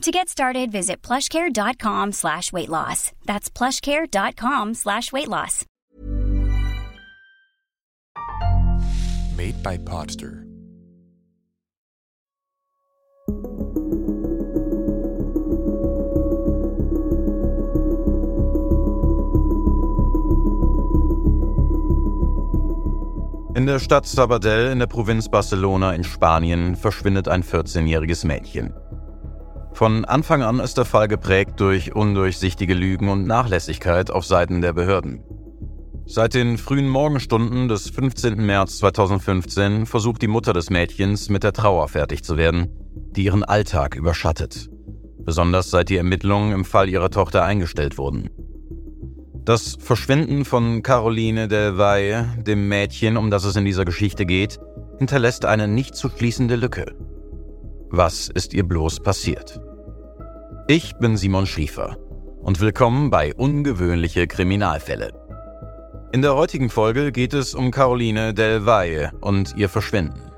To get started, visit plushcare.com slash weight loss. That's plushcare.com slash weight loss. Made by Podster. In der Stadt Sabadell in der Provinz Barcelona in Spanien verschwindet ein 14-jähriges Mädchen. Von Anfang an ist der Fall geprägt durch undurchsichtige Lügen und Nachlässigkeit auf Seiten der Behörden. Seit den frühen Morgenstunden des 15. März 2015 versucht die Mutter des Mädchens mit der Trauer fertig zu werden, die ihren Alltag überschattet, besonders seit die Ermittlungen im Fall ihrer Tochter eingestellt wurden. Das Verschwinden von Caroline Del Valle, dem Mädchen, um das es in dieser Geschichte geht, hinterlässt eine nicht zu schließende Lücke. Was ist ihr bloß passiert? Ich bin Simon Schriefer und willkommen bei Ungewöhnliche Kriminalfälle. In der heutigen Folge geht es um Caroline Del Valle und ihr Verschwinden.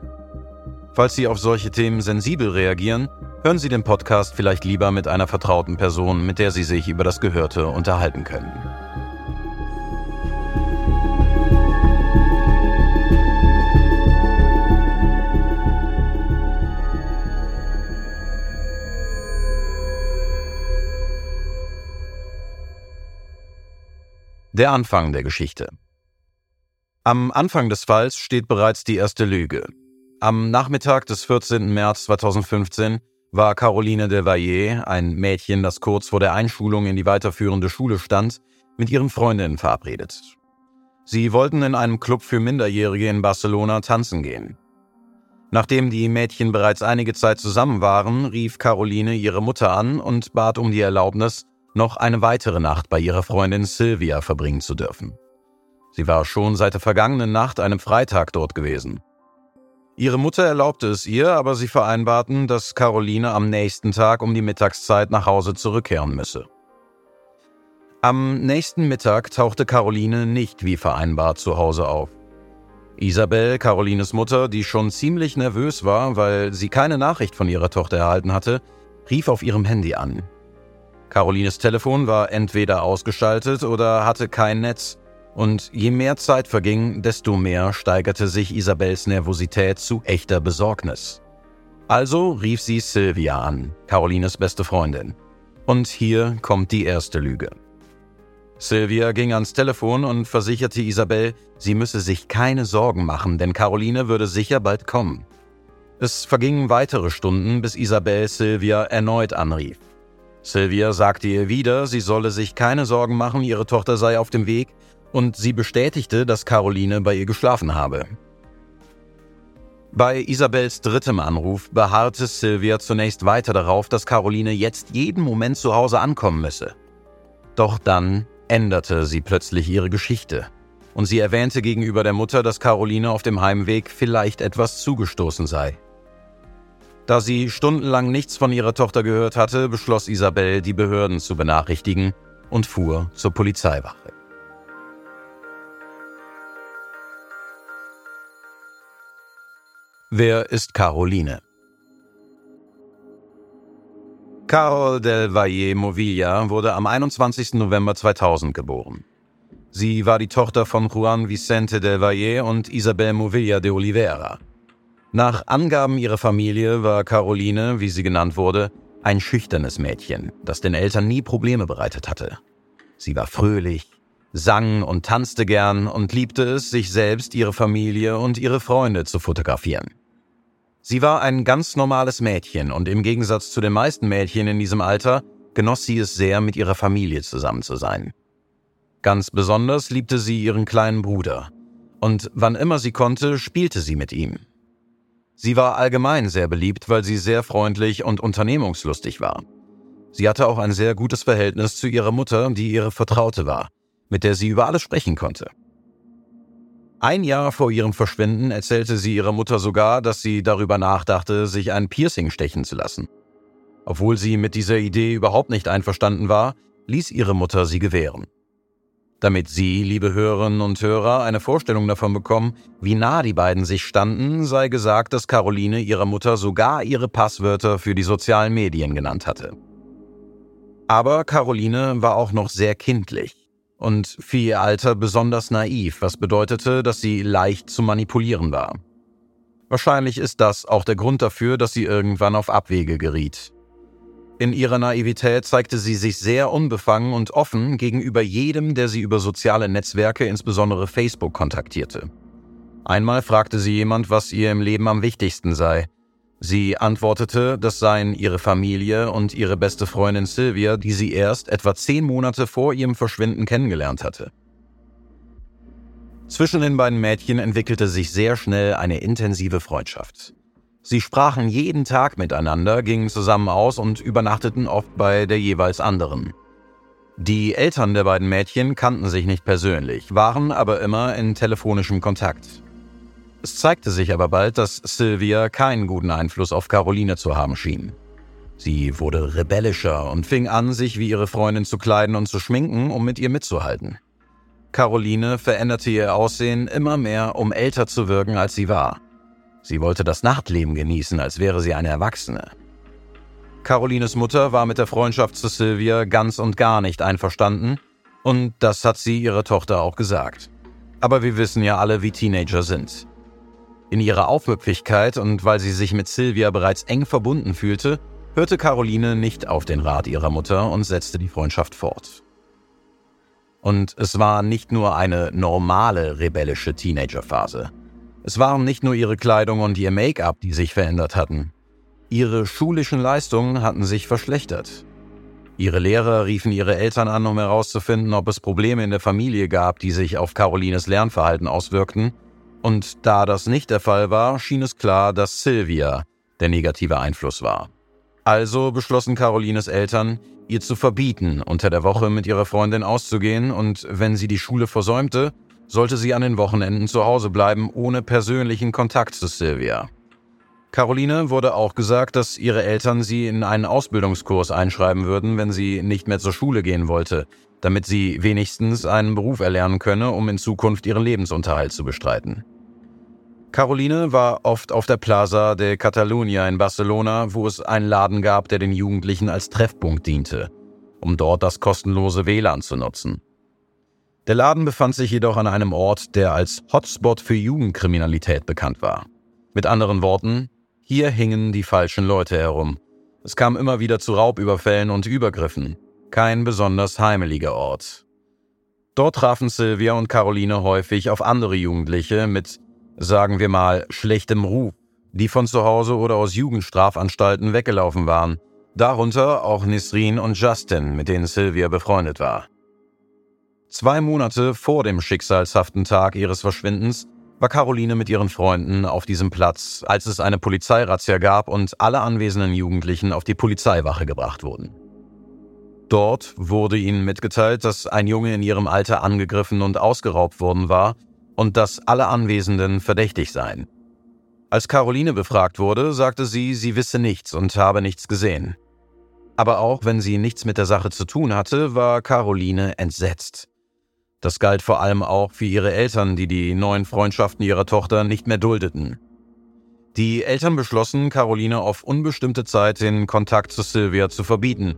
Falls Sie auf solche Themen sensibel reagieren, hören Sie den Podcast vielleicht lieber mit einer vertrauten Person, mit der Sie sich über das Gehörte unterhalten können. Der Anfang der Geschichte. Am Anfang des Falls steht bereits die erste Lüge. Am Nachmittag des 14. März 2015 war Caroline de Valle, ein Mädchen, das kurz vor der Einschulung in die weiterführende Schule stand, mit ihren Freundinnen verabredet. Sie wollten in einem Club für Minderjährige in Barcelona tanzen gehen. Nachdem die Mädchen bereits einige Zeit zusammen waren, rief Caroline ihre Mutter an und bat um die Erlaubnis, noch eine weitere Nacht bei ihrer Freundin Sylvia verbringen zu dürfen. Sie war schon seit der vergangenen Nacht, einem Freitag, dort gewesen. Ihre Mutter erlaubte es ihr, aber sie vereinbarten, dass Caroline am nächsten Tag um die Mittagszeit nach Hause zurückkehren müsse. Am nächsten Mittag tauchte Caroline nicht wie vereinbart zu Hause auf. Isabel, Carolines Mutter, die schon ziemlich nervös war, weil sie keine Nachricht von ihrer Tochter erhalten hatte, rief auf ihrem Handy an. Carolines Telefon war entweder ausgeschaltet oder hatte kein Netz. Und je mehr Zeit verging, desto mehr steigerte sich Isabels Nervosität zu echter Besorgnis. Also rief sie Sylvia an, Carolines beste Freundin. Und hier kommt die erste Lüge. Sylvia ging ans Telefon und versicherte Isabel, sie müsse sich keine Sorgen machen, denn Caroline würde sicher bald kommen. Es vergingen weitere Stunden, bis Isabel Sylvia erneut anrief. Sylvia sagte ihr wieder, sie solle sich keine Sorgen machen, ihre Tochter sei auf dem Weg, und sie bestätigte, dass Caroline bei ihr geschlafen habe. Bei Isabels drittem Anruf beharrte Sylvia zunächst weiter darauf, dass Caroline jetzt jeden Moment zu Hause ankommen müsse. Doch dann änderte sie plötzlich ihre Geschichte und sie erwähnte gegenüber der Mutter, dass Caroline auf dem Heimweg vielleicht etwas zugestoßen sei. Da sie stundenlang nichts von ihrer Tochter gehört hatte, beschloss Isabel, die Behörden zu benachrichtigen und fuhr zur Polizeiwache. Wer ist Caroline? Carol del Valle Movilla wurde am 21. November 2000 geboren. Sie war die Tochter von Juan Vicente del Valle und Isabel Movilla de Oliveira. Nach Angaben ihrer Familie war Caroline, wie sie genannt wurde, ein schüchternes Mädchen, das den Eltern nie Probleme bereitet hatte. Sie war fröhlich, sang und tanzte gern und liebte es, sich selbst, ihre Familie und ihre Freunde zu fotografieren. Sie war ein ganz normales Mädchen und im Gegensatz zu den meisten Mädchen in diesem Alter genoss sie es sehr, mit ihrer Familie zusammen zu sein. Ganz besonders liebte sie ihren kleinen Bruder, und wann immer sie konnte, spielte sie mit ihm. Sie war allgemein sehr beliebt, weil sie sehr freundlich und unternehmungslustig war. Sie hatte auch ein sehr gutes Verhältnis zu ihrer Mutter, die ihre Vertraute war, mit der sie über alles sprechen konnte. Ein Jahr vor ihrem Verschwinden erzählte sie ihrer Mutter sogar, dass sie darüber nachdachte, sich ein Piercing stechen zu lassen. Obwohl sie mit dieser Idee überhaupt nicht einverstanden war, ließ ihre Mutter sie gewähren. Damit Sie, liebe Hörerinnen und Hörer, eine Vorstellung davon bekommen, wie nah die beiden sich standen, sei gesagt, dass Caroline ihrer Mutter sogar ihre Passwörter für die sozialen Medien genannt hatte. Aber Caroline war auch noch sehr kindlich und für ihr Alter besonders naiv, was bedeutete, dass sie leicht zu manipulieren war. Wahrscheinlich ist das auch der Grund dafür, dass sie irgendwann auf Abwege geriet. In ihrer Naivität zeigte sie sich sehr unbefangen und offen gegenüber jedem, der sie über soziale Netzwerke, insbesondere Facebook, kontaktierte. Einmal fragte sie jemand, was ihr im Leben am wichtigsten sei. Sie antwortete, das seien ihre Familie und ihre beste Freundin Sylvia, die sie erst etwa zehn Monate vor ihrem Verschwinden kennengelernt hatte. Zwischen den beiden Mädchen entwickelte sich sehr schnell eine intensive Freundschaft. Sie sprachen jeden Tag miteinander, gingen zusammen aus und übernachteten oft bei der jeweils anderen. Die Eltern der beiden Mädchen kannten sich nicht persönlich, waren aber immer in telefonischem Kontakt. Es zeigte sich aber bald, dass Sylvia keinen guten Einfluss auf Caroline zu haben schien. Sie wurde rebellischer und fing an, sich wie ihre Freundin zu kleiden und zu schminken, um mit ihr mitzuhalten. Caroline veränderte ihr Aussehen immer mehr, um älter zu wirken, als sie war. Sie wollte das Nachtleben genießen, als wäre sie eine Erwachsene. Carolines Mutter war mit der Freundschaft zu Sylvia ganz und gar nicht einverstanden, und das hat sie ihrer Tochter auch gesagt. Aber wir wissen ja alle, wie Teenager sind. In ihrer Aufmüpfigkeit und weil sie sich mit Sylvia bereits eng verbunden fühlte, hörte Caroline nicht auf den Rat ihrer Mutter und setzte die Freundschaft fort. Und es war nicht nur eine normale rebellische Teenagerphase. Es waren nicht nur ihre Kleidung und ihr Make-up, die sich verändert hatten. Ihre schulischen Leistungen hatten sich verschlechtert. Ihre Lehrer riefen ihre Eltern an, um herauszufinden, ob es Probleme in der Familie gab, die sich auf Carolines Lernverhalten auswirkten, und da das nicht der Fall war, schien es klar, dass Sylvia der negative Einfluss war. Also beschlossen Carolines Eltern, ihr zu verbieten, unter der Woche mit ihrer Freundin auszugehen und wenn sie die Schule versäumte, sollte sie an den Wochenenden zu Hause bleiben, ohne persönlichen Kontakt zu Sylvia. Caroline wurde auch gesagt, dass ihre Eltern sie in einen Ausbildungskurs einschreiben würden, wenn sie nicht mehr zur Schule gehen wollte, damit sie wenigstens einen Beruf erlernen könne, um in Zukunft ihren Lebensunterhalt zu bestreiten. Caroline war oft auf der Plaza de Catalunya in Barcelona, wo es einen Laden gab, der den Jugendlichen als Treffpunkt diente, um dort das kostenlose WLAN zu nutzen. Der Laden befand sich jedoch an einem Ort, der als Hotspot für Jugendkriminalität bekannt war. Mit anderen Worten, hier hingen die falschen Leute herum. Es kam immer wieder zu Raubüberfällen und Übergriffen. Kein besonders heimeliger Ort. Dort trafen Sylvia und Caroline häufig auf andere Jugendliche mit sagen wir mal, schlechtem Ruf, die von zu Hause oder aus Jugendstrafanstalten weggelaufen waren. Darunter auch Nisrin und Justin, mit denen Sylvia befreundet war. Zwei Monate vor dem schicksalshaften Tag ihres Verschwindens war Caroline mit ihren Freunden auf diesem Platz, als es eine Polizeirazzia gab und alle anwesenden Jugendlichen auf die Polizeiwache gebracht wurden. Dort wurde ihnen mitgeteilt, dass ein Junge in ihrem Alter angegriffen und ausgeraubt worden war und dass alle Anwesenden verdächtig seien. Als Caroline befragt wurde, sagte sie, sie wisse nichts und habe nichts gesehen. Aber auch wenn sie nichts mit der Sache zu tun hatte, war Caroline entsetzt. Das galt vor allem auch für ihre Eltern, die die neuen Freundschaften ihrer Tochter nicht mehr duldeten. Die Eltern beschlossen, Caroline auf unbestimmte Zeit den Kontakt zu Sylvia zu verbieten,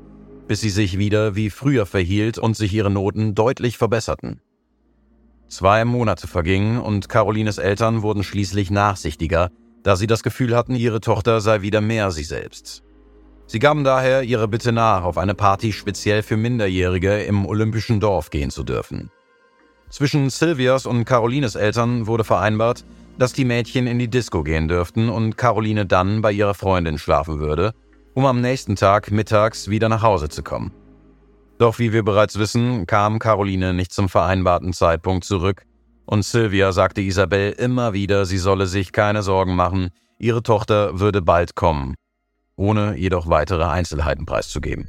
bis sie sich wieder wie früher verhielt und sich ihre Noten deutlich verbesserten. Zwei Monate vergingen und Carolines Eltern wurden schließlich nachsichtiger, da sie das Gefühl hatten, ihre Tochter sei wieder mehr sie selbst. Sie gaben daher ihre Bitte nach, auf eine Party speziell für Minderjährige im Olympischen Dorf gehen zu dürfen. Zwischen Silvias und Carolines Eltern wurde vereinbart, dass die Mädchen in die Disco gehen dürften und Caroline dann bei ihrer Freundin schlafen würde, um am nächsten Tag mittags wieder nach Hause zu kommen. Doch wie wir bereits wissen, kam Caroline nicht zum vereinbarten Zeitpunkt zurück und Sylvia sagte Isabel immer wieder, sie solle sich keine Sorgen machen, ihre Tochter würde bald kommen, ohne jedoch weitere Einzelheiten preiszugeben.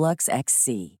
Volux XC.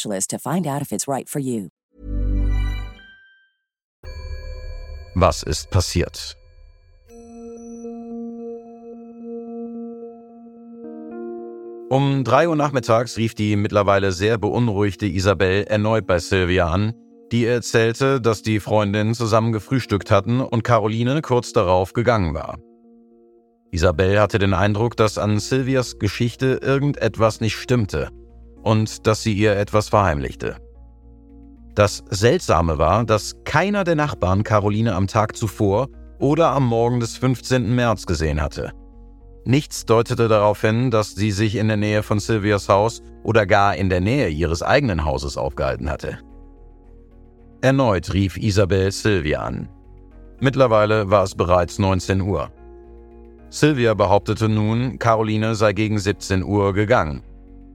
specialist to find out if it's right for you. Was ist passiert? Um 3 Uhr nachmittags rief die mittlerweile sehr beunruhigte Isabel erneut bei Sylvia an, die erzählte, dass die Freundinnen zusammen gefrühstückt hatten und Caroline kurz darauf gegangen war. Isabel hatte den Eindruck, dass an Sylvias Geschichte irgendetwas nicht stimmte und dass sie ihr etwas verheimlichte. Das Seltsame war, dass keiner der Nachbarn Caroline am Tag zuvor oder am Morgen des 15. März gesehen hatte. Nichts deutete darauf hin, dass sie sich in der Nähe von Sylvias Haus oder gar in der Nähe ihres eigenen Hauses aufgehalten hatte. Erneut rief Isabel Sylvia an. Mittlerweile war es bereits 19 Uhr. Sylvia behauptete nun, Caroline sei gegen 17 Uhr gegangen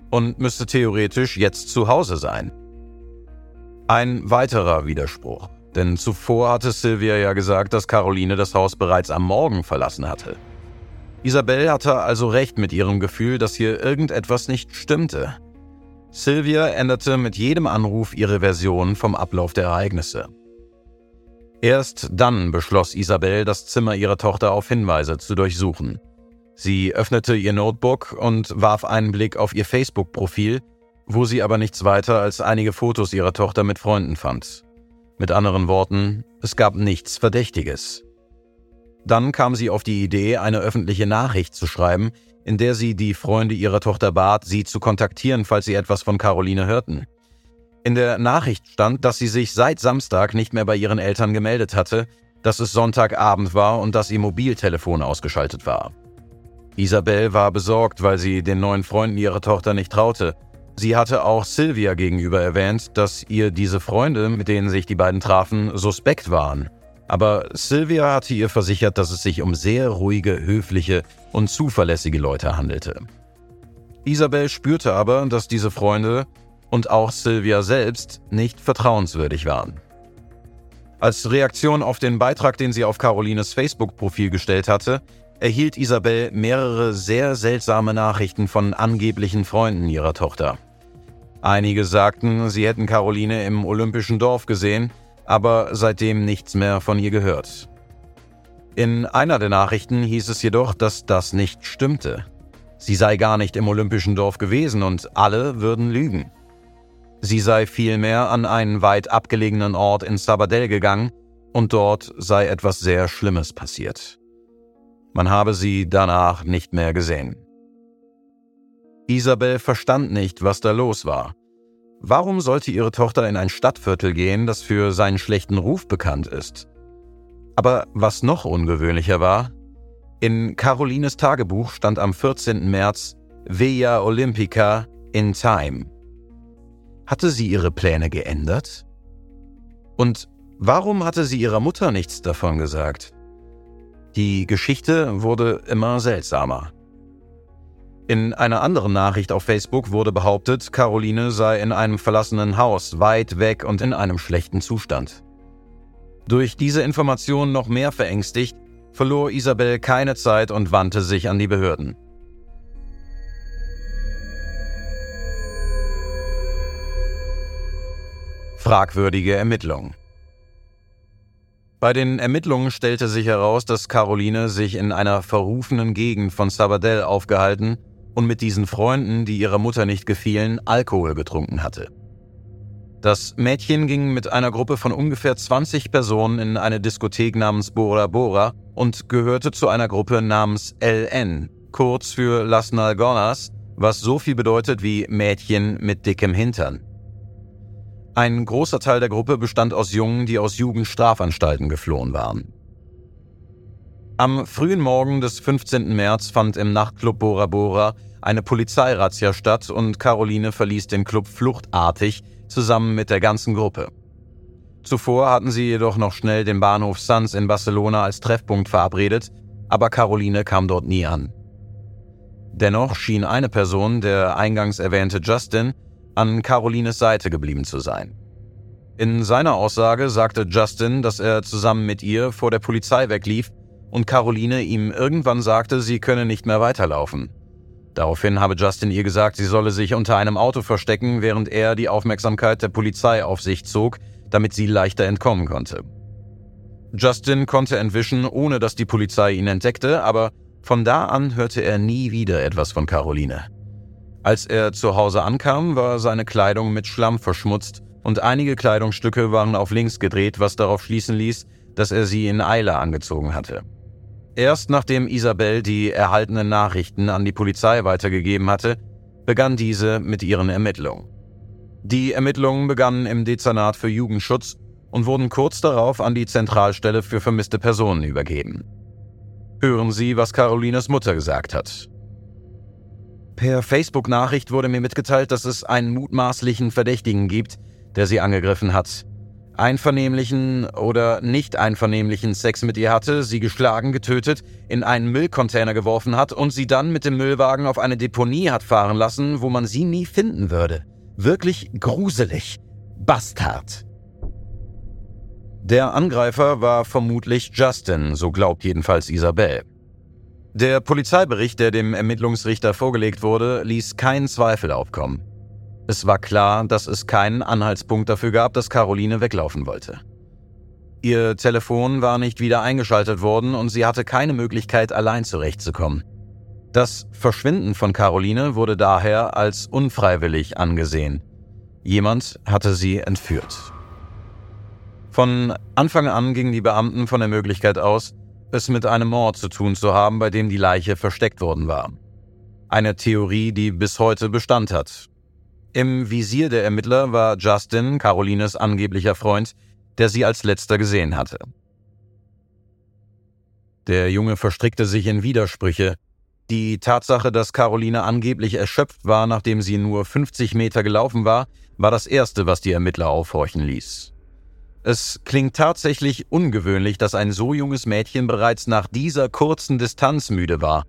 und müsste theoretisch jetzt zu Hause sein. Ein weiterer Widerspruch, denn zuvor hatte Sylvia ja gesagt, dass Caroline das Haus bereits am Morgen verlassen hatte. Isabel hatte also recht mit ihrem Gefühl, dass hier irgendetwas nicht stimmte. Sylvia änderte mit jedem Anruf ihre Version vom Ablauf der Ereignisse. Erst dann beschloss Isabel, das Zimmer ihrer Tochter auf Hinweise zu durchsuchen. Sie öffnete ihr Notebook und warf einen Blick auf ihr Facebook-Profil, wo sie aber nichts weiter als einige Fotos ihrer Tochter mit Freunden fand. Mit anderen Worten, es gab nichts Verdächtiges. Dann kam sie auf die Idee, eine öffentliche Nachricht zu schreiben, in der sie die Freunde ihrer Tochter bat, sie zu kontaktieren, falls sie etwas von Caroline hörten. In der Nachricht stand, dass sie sich seit Samstag nicht mehr bei ihren Eltern gemeldet hatte, dass es Sonntagabend war und dass ihr Mobiltelefon ausgeschaltet war. Isabel war besorgt, weil sie den neuen Freunden ihrer Tochter nicht traute. Sie hatte auch Sylvia gegenüber erwähnt, dass ihr diese Freunde, mit denen sich die beiden trafen, suspekt waren. Aber Sylvia hatte ihr versichert, dass es sich um sehr ruhige, höfliche und zuverlässige Leute handelte. Isabel spürte aber, dass diese Freunde und auch Sylvia selbst nicht vertrauenswürdig waren. Als Reaktion auf den Beitrag, den sie auf Carolines Facebook-Profil gestellt hatte, erhielt Isabel mehrere sehr seltsame Nachrichten von angeblichen Freunden ihrer Tochter. Einige sagten, sie hätten Caroline im Olympischen Dorf gesehen, aber seitdem nichts mehr von ihr gehört. In einer der Nachrichten hieß es jedoch, dass das nicht stimmte. Sie sei gar nicht im Olympischen Dorf gewesen und alle würden lügen. Sie sei vielmehr an einen weit abgelegenen Ort in Sabadell gegangen und dort sei etwas sehr Schlimmes passiert. Man habe sie danach nicht mehr gesehen. Isabel verstand nicht, was da los war. warum sollte ihre Tochter in ein Stadtviertel gehen, das für seinen schlechten Ruf bekannt ist? Aber was noch ungewöhnlicher war, in Carolines Tagebuch stand am 14. März Via Olympica in Time. Hatte sie ihre Pläne geändert? Und warum hatte sie ihrer Mutter nichts davon gesagt? Die Geschichte wurde immer seltsamer. In einer anderen Nachricht auf Facebook wurde behauptet, Caroline sei in einem verlassenen Haus, weit weg und in einem schlechten Zustand. Durch diese Information noch mehr verängstigt, verlor Isabel keine Zeit und wandte sich an die Behörden. Fragwürdige Ermittlungen. Bei den Ermittlungen stellte sich heraus, dass Caroline sich in einer verrufenen Gegend von Sabadell aufgehalten und mit diesen Freunden, die ihrer Mutter nicht gefielen, Alkohol getrunken hatte. Das Mädchen ging mit einer Gruppe von ungefähr 20 Personen in eine Diskothek namens Bora Bora und gehörte zu einer Gruppe namens LN, kurz für Las Nalgonas, was so viel bedeutet wie Mädchen mit dickem Hintern. Ein großer Teil der Gruppe bestand aus Jungen, die aus Jugendstrafanstalten geflohen waren. Am frühen Morgen des 15. März fand im Nachtclub Bora Bora eine Polizeirazzia statt und Caroline verließ den Club fluchtartig zusammen mit der ganzen Gruppe. Zuvor hatten sie jedoch noch schnell den Bahnhof Sants in Barcelona als Treffpunkt verabredet, aber Caroline kam dort nie an. Dennoch schien eine Person, der eingangs erwähnte Justin, an Carolines Seite geblieben zu sein. In seiner Aussage sagte Justin, dass er zusammen mit ihr vor der Polizei weglief und Caroline ihm irgendwann sagte, sie könne nicht mehr weiterlaufen. Daraufhin habe Justin ihr gesagt, sie solle sich unter einem Auto verstecken, während er die Aufmerksamkeit der Polizei auf sich zog, damit sie leichter entkommen konnte. Justin konnte entwischen, ohne dass die Polizei ihn entdeckte, aber von da an hörte er nie wieder etwas von Caroline. Als er zu Hause ankam, war seine Kleidung mit Schlamm verschmutzt und einige Kleidungsstücke waren auf links gedreht, was darauf schließen ließ, dass er sie in Eile angezogen hatte. Erst nachdem Isabel die erhaltenen Nachrichten an die Polizei weitergegeben hatte, begann diese mit ihren Ermittlungen. Die Ermittlungen begannen im Dezernat für Jugendschutz und wurden kurz darauf an die Zentralstelle für vermisste Personen übergeben. Hören Sie, was Carolinas Mutter gesagt hat. Per Facebook-Nachricht wurde mir mitgeteilt, dass es einen mutmaßlichen Verdächtigen gibt, der sie angegriffen hat. Einvernehmlichen oder nicht einvernehmlichen Sex mit ihr hatte, sie geschlagen, getötet, in einen Müllcontainer geworfen hat und sie dann mit dem Müllwagen auf eine Deponie hat fahren lassen, wo man sie nie finden würde. Wirklich gruselig. Bastard. Der Angreifer war vermutlich Justin, so glaubt jedenfalls Isabel. Der Polizeibericht, der dem Ermittlungsrichter vorgelegt wurde, ließ keinen Zweifel aufkommen. Es war klar, dass es keinen Anhaltspunkt dafür gab, dass Caroline weglaufen wollte. Ihr Telefon war nicht wieder eingeschaltet worden und sie hatte keine Möglichkeit, allein zurechtzukommen. Das Verschwinden von Caroline wurde daher als unfreiwillig angesehen. Jemand hatte sie entführt. Von Anfang an gingen die Beamten von der Möglichkeit aus, es mit einem Mord zu tun zu haben, bei dem die Leiche versteckt worden war. Eine Theorie, die bis heute Bestand hat. Im Visier der Ermittler war Justin, Carolines angeblicher Freund, der sie als letzter gesehen hatte. Der Junge verstrickte sich in Widersprüche. Die Tatsache, dass Caroline angeblich erschöpft war, nachdem sie nur 50 Meter gelaufen war, war das Erste, was die Ermittler aufhorchen ließ. Es klingt tatsächlich ungewöhnlich, dass ein so junges Mädchen bereits nach dieser kurzen Distanz müde war.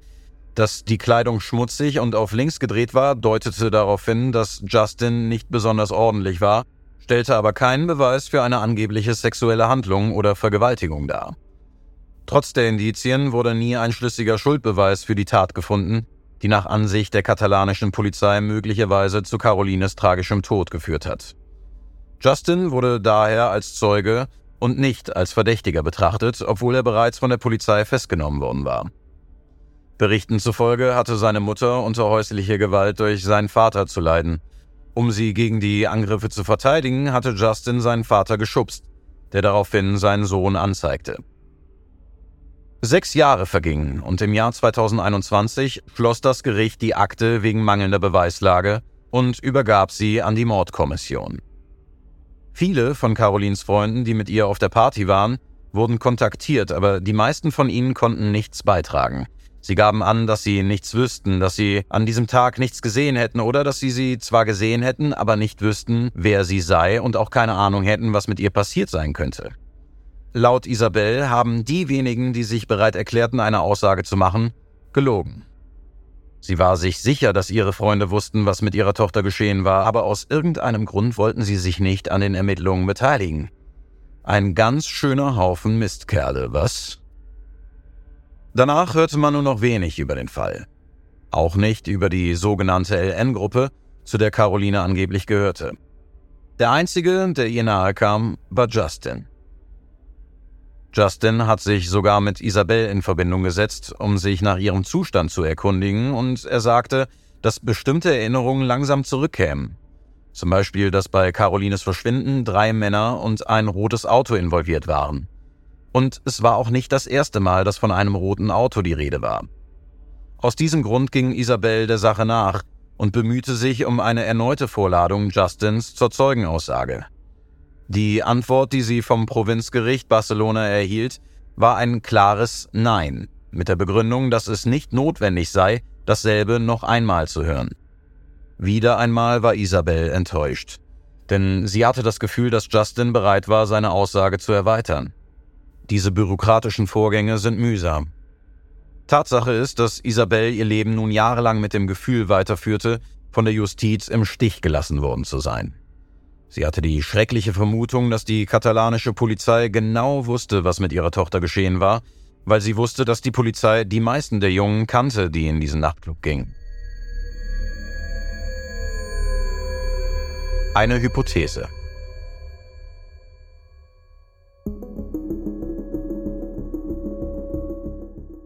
Dass die Kleidung schmutzig und auf links gedreht war, deutete darauf hin, dass Justin nicht besonders ordentlich war, stellte aber keinen Beweis für eine angebliche sexuelle Handlung oder Vergewaltigung dar. Trotz der Indizien wurde nie ein schlüssiger Schuldbeweis für die Tat gefunden, die nach Ansicht der katalanischen Polizei möglicherweise zu Carolines tragischem Tod geführt hat. Justin wurde daher als Zeuge und nicht als Verdächtiger betrachtet, obwohl er bereits von der Polizei festgenommen worden war. Berichten zufolge hatte seine Mutter unter häuslicher Gewalt durch seinen Vater zu leiden. Um sie gegen die Angriffe zu verteidigen, hatte Justin seinen Vater geschubst, der daraufhin seinen Sohn anzeigte. Sechs Jahre vergingen und im Jahr 2021 schloss das Gericht die Akte wegen mangelnder Beweislage und übergab sie an die Mordkommission. Viele von Carolins Freunden, die mit ihr auf der Party waren, wurden kontaktiert, aber die meisten von ihnen konnten nichts beitragen. Sie gaben an, dass sie nichts wüssten, dass sie an diesem Tag nichts gesehen hätten oder dass sie sie zwar gesehen hätten, aber nicht wüssten, wer sie sei und auch keine Ahnung hätten, was mit ihr passiert sein könnte. Laut Isabel haben die wenigen, die sich bereit erklärten, eine Aussage zu machen, gelogen. Sie war sich sicher, dass ihre Freunde wussten, was mit ihrer Tochter geschehen war, aber aus irgendeinem Grund wollten sie sich nicht an den Ermittlungen beteiligen. Ein ganz schöner Haufen Mistkerle, was? Danach hörte man nur noch wenig über den Fall. Auch nicht über die sogenannte LN-Gruppe, zu der Caroline angeblich gehörte. Der einzige, der ihr nahe kam, war Justin. Justin hat sich sogar mit Isabel in Verbindung gesetzt, um sich nach ihrem Zustand zu erkundigen, und er sagte, dass bestimmte Erinnerungen langsam zurückkämen. Zum Beispiel, dass bei Carolines Verschwinden drei Männer und ein rotes Auto involviert waren. Und es war auch nicht das erste Mal, dass von einem roten Auto die Rede war. Aus diesem Grund ging Isabel der Sache nach und bemühte sich um eine erneute Vorladung Justins zur Zeugenaussage. Die Antwort, die sie vom Provinzgericht Barcelona erhielt, war ein klares Nein, mit der Begründung, dass es nicht notwendig sei, dasselbe noch einmal zu hören. Wieder einmal war Isabel enttäuscht, denn sie hatte das Gefühl, dass Justin bereit war, seine Aussage zu erweitern. Diese bürokratischen Vorgänge sind mühsam. Tatsache ist, dass Isabel ihr Leben nun jahrelang mit dem Gefühl weiterführte, von der Justiz im Stich gelassen worden zu sein. Sie hatte die schreckliche Vermutung, dass die katalanische Polizei genau wusste, was mit ihrer Tochter geschehen war, weil sie wusste, dass die Polizei die meisten der Jungen kannte, die in diesen Nachtclub gingen. Eine Hypothese.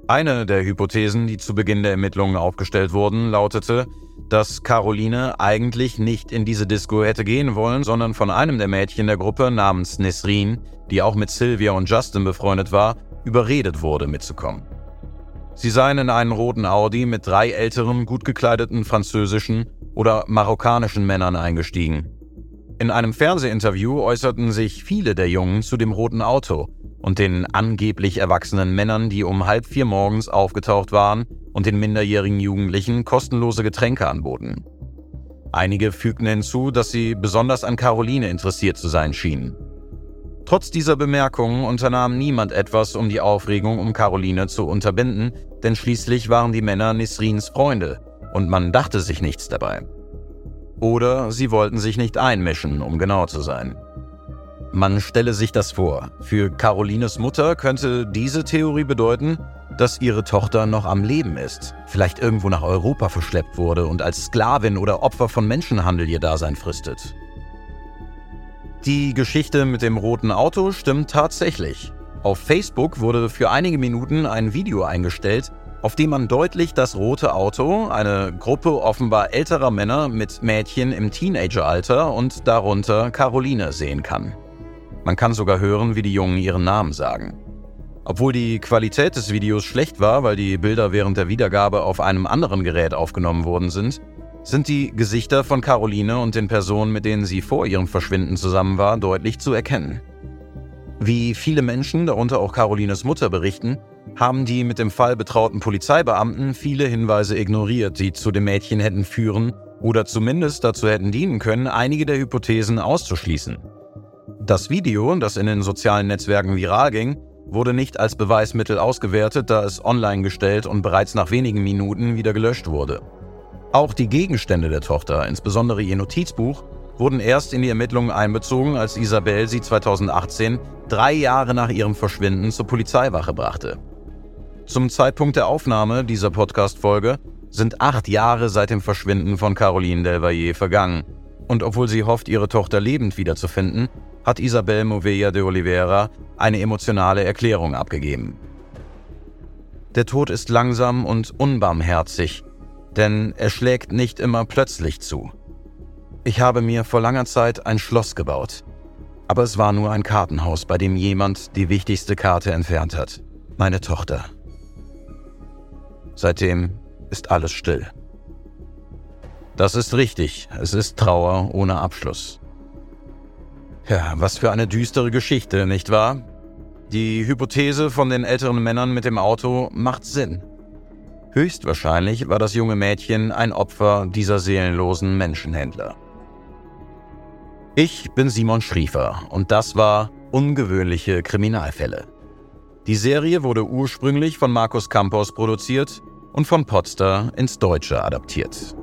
Eine der Hypothesen, die zu Beginn der Ermittlungen aufgestellt wurden, lautete, dass Caroline eigentlich nicht in diese Disco hätte gehen wollen, sondern von einem der Mädchen der Gruppe namens Nesrin, die auch mit Sylvia und Justin befreundet war, überredet wurde, mitzukommen. Sie seien in einen roten Audi mit drei älteren, gut gekleideten französischen oder marokkanischen Männern eingestiegen. In einem Fernsehinterview äußerten sich viele der Jungen zu dem roten Auto und den angeblich erwachsenen Männern, die um halb vier morgens aufgetaucht waren und den minderjährigen Jugendlichen kostenlose Getränke anboten. Einige fügten hinzu, dass sie besonders an Caroline interessiert zu sein schienen. Trotz dieser Bemerkungen unternahm niemand etwas, um die Aufregung um Caroline zu unterbinden, denn schließlich waren die Männer Nisrins Freunde und man dachte sich nichts dabei. Oder sie wollten sich nicht einmischen, um genau zu sein. Man stelle sich das vor. Für Carolines Mutter könnte diese Theorie bedeuten, dass ihre Tochter noch am Leben ist, vielleicht irgendwo nach Europa verschleppt wurde und als Sklavin oder Opfer von Menschenhandel ihr Dasein fristet. Die Geschichte mit dem roten Auto stimmt tatsächlich. Auf Facebook wurde für einige Minuten ein Video eingestellt, auf dem man deutlich das rote Auto, eine Gruppe offenbar älterer Männer mit Mädchen im Teenageralter und darunter Caroline sehen kann. Man kann sogar hören, wie die Jungen ihren Namen sagen. Obwohl die Qualität des Videos schlecht war, weil die Bilder während der Wiedergabe auf einem anderen Gerät aufgenommen worden sind, sind die Gesichter von Caroline und den Personen, mit denen sie vor ihrem Verschwinden zusammen war, deutlich zu erkennen. Wie viele Menschen, darunter auch Carolines Mutter, berichten, haben die mit dem Fall betrauten Polizeibeamten viele Hinweise ignoriert, die zu dem Mädchen hätten führen oder zumindest dazu hätten dienen können, einige der Hypothesen auszuschließen. Das Video, das in den sozialen Netzwerken viral ging, wurde nicht als Beweismittel ausgewertet, da es online gestellt und bereits nach wenigen Minuten wieder gelöscht wurde. Auch die Gegenstände der Tochter, insbesondere ihr Notizbuch, wurden erst in die Ermittlungen einbezogen, als Isabel sie 2018, drei Jahre nach ihrem Verschwinden, zur Polizeiwache brachte. Zum Zeitpunkt der Aufnahme dieser Podcast-Folge sind acht Jahre seit dem Verschwinden von Caroline Delvaye vergangen. Und obwohl sie hofft, ihre Tochter lebend wiederzufinden, hat Isabel Movella de Oliveira eine emotionale Erklärung abgegeben. Der Tod ist langsam und unbarmherzig, denn er schlägt nicht immer plötzlich zu. Ich habe mir vor langer Zeit ein Schloss gebaut, aber es war nur ein Kartenhaus, bei dem jemand die wichtigste Karte entfernt hat, meine Tochter. Seitdem ist alles still. Das ist richtig. Es ist Trauer ohne Abschluss. Ja, was für eine düstere Geschichte, nicht wahr? Die Hypothese von den älteren Männern mit dem Auto macht Sinn. Höchstwahrscheinlich war das junge Mädchen ein Opfer dieser seelenlosen Menschenhändler. Ich bin Simon Schriefer und das war Ungewöhnliche Kriminalfälle. Die Serie wurde ursprünglich von Markus Campos produziert und von Potster ins Deutsche adaptiert.